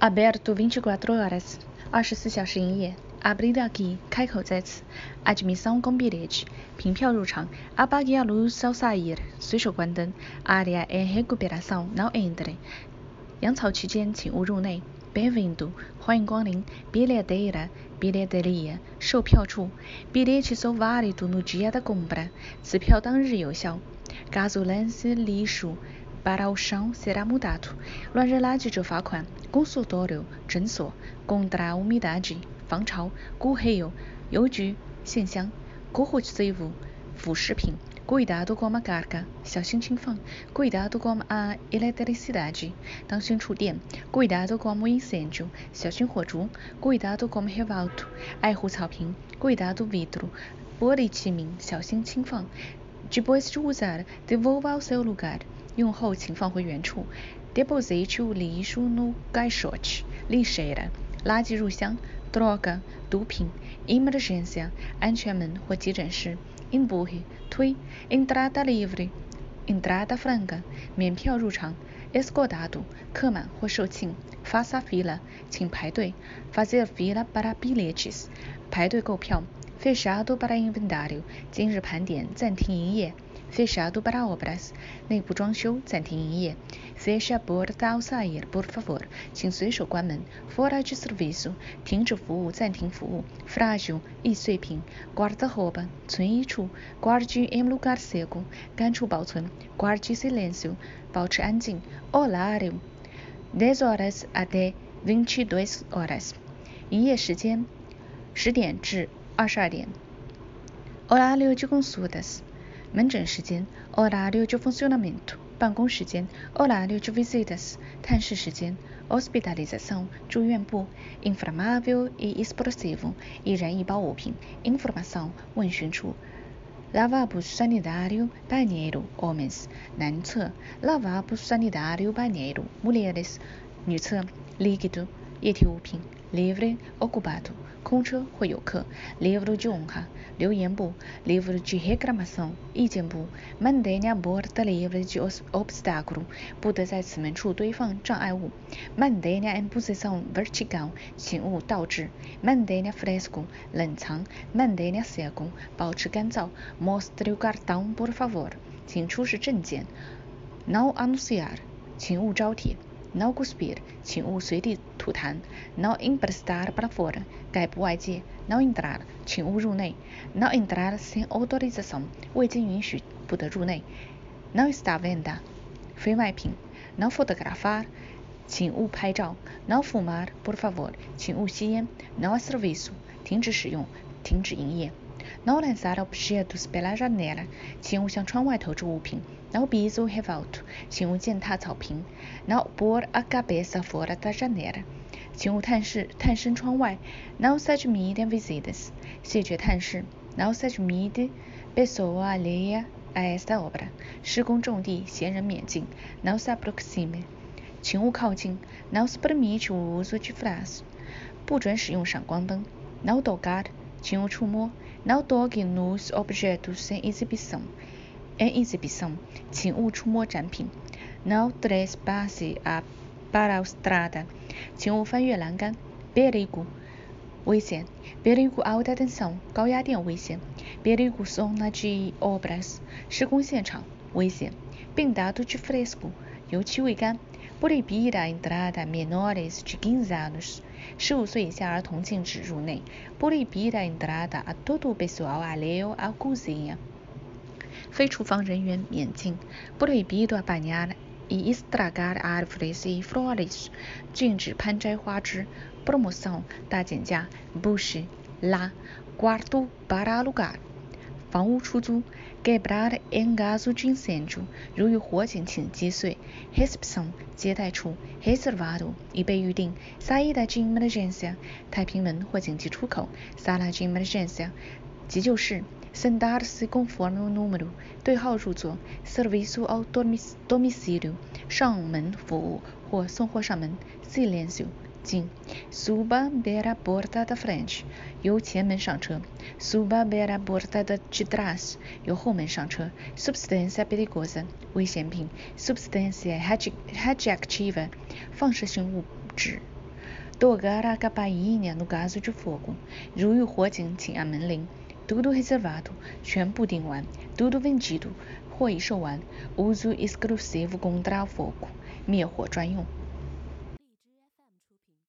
Aberto 24 horas，二十四小时营业。Abrido aqui，开口在此。Admissão com bilhete，凭票入场。Apague a luz ao sair，随手关灯。Área em recuperação, não entre。养草期间，请勿入内。Bem-vindo，欢迎光临。Bilheteira，bilheteria，售票处。Bilhete só válido no dia da compra，此票当日有效。Caso lance lixo para o chão será mudado，乱扔垃圾者罚款。 Consultório，诊所。Contra a umidade，防潮。Correio，邮局、信箱。Corrosivo，腐蚀品。Cuidado com a carga，小心轻放。Cuidado com a eletricidade，当心触电。Cuidado com o incêndio，小心火烛。Cuidado com o revolto，爱护草坪。Cuidado vidro，玻璃器皿，小心轻放。Depois de usar, devolva ao seu lugar，用后请放回原处。 Deposite o lixo no caixote，lixeira，垃圾入箱。Droga，毒品。Emergência，安全门或急诊室。Empurre，推。Entrada livre，entrada franca，免票入场。Esgotado，客满或售罄。Faça fila，请排队。Fazer fila para bilhetes，排队购票。Fechado para inventário，今日盘点，暂停营业。 Fechado para obras，内部装修，暂停营业。Feche a porta ao sair, por favor，请随手关门。Fora de serviço，停止服务，暂停服务。Frágil，易碎品。Guarda-roupa，存衣处。Guarde em lugar seco，干处保存。Guarde silêncio，保持安静。Horário，10 horas até 22 horas，营业时间，十点至二十二点。Horário de consultas， 门诊时间。Horário de funcionamento。办公时间，horário de visitas，探视时间，hospitalização，住院部，inflamável e explosivo，易燃易爆物品，informação，问询处，lavabo sanitário banheiro homens，男厕，lavabo sanitário banheiro mulheres，女厕，líquido，液体物品，livre ocupado。 空车或游客，livro de honra，留言簿，livro de reclamação，意见簿，mantenha a porta livre de obstáculo，不得在此门处堆放障碍物，mantenha em posição vertical，请勿倒置，mantenha fresco，冷藏，mantenha seco，保持干燥，mostre o cartão por favor，请出示证件，não anunciar，请勿招贴。Não cuspir，请勿随地吐痰。No i n p r e s t a r para fora，概不外借。No entrar，请勿入内。No entrar sem autorização，未经允许不得入内。No está venda，非卖品。Não fotografar，请勿拍照。No fumar por favor，请勿吸烟。；no serviço，停止使用，停止营业。Não lançar objetos pela janela，请勿向窗外投掷物品。Não piso revolto，请勿践踏草坪。Não pôr a cabeça fora da janela，请勿探视探身窗外。Não se admite visitas，谢绝探视。Não se admite pessoa alheia a esta obra，施工重地，闲人免进。Não se aproxime，请勿靠近。Não se permite o uso de flash，不准使用闪光灯。Não tocar，请勿触摸。 Não toque nos objetos em exibição. Em exibição，请勿触摸展品。Não trespasse a balaustrada，请勿翻越栏杆。Perigo，危险。Perigo alta tensão，高压电危险。Perigo zona de obras，施工现场危险。Pintado de fresco，油漆未干。 Proibida a entrada menores de 15 anos。十五岁以下儿童禁止入内。Proibida a entrada a todo pessoal alheio à cozinha。非厨房人员免进。Proibido apanhar e estragar árvores e flores。禁止攀摘花枝。Promoção 大减价。Bush 拉。Quarto para alugar。 房屋出租。Quebrar en caso de incêndio，。如遇火警，请击碎。Recepção 接待处。Reservado 已被预定。Saída de emergência 太平门或紧急出口。Sala de emergência 急救室。Sentar-se conforme o número 对号入座。Serviço ao domicílio 上门服务或送货上门。Silêncio 静。Suba pela porta da frente 由前门上车。Suba pela porta de trás 由后门上车。Substância perigosa 危险品。Substância radioactiva 放射性物质。 tocar a campainha no caso de fogo. Ruiu Huojing tinha Menling. Tudo reservado, 全部订完, tudo vendido, 货已售完, uso exclusivo contra o fogo, 灭火专用。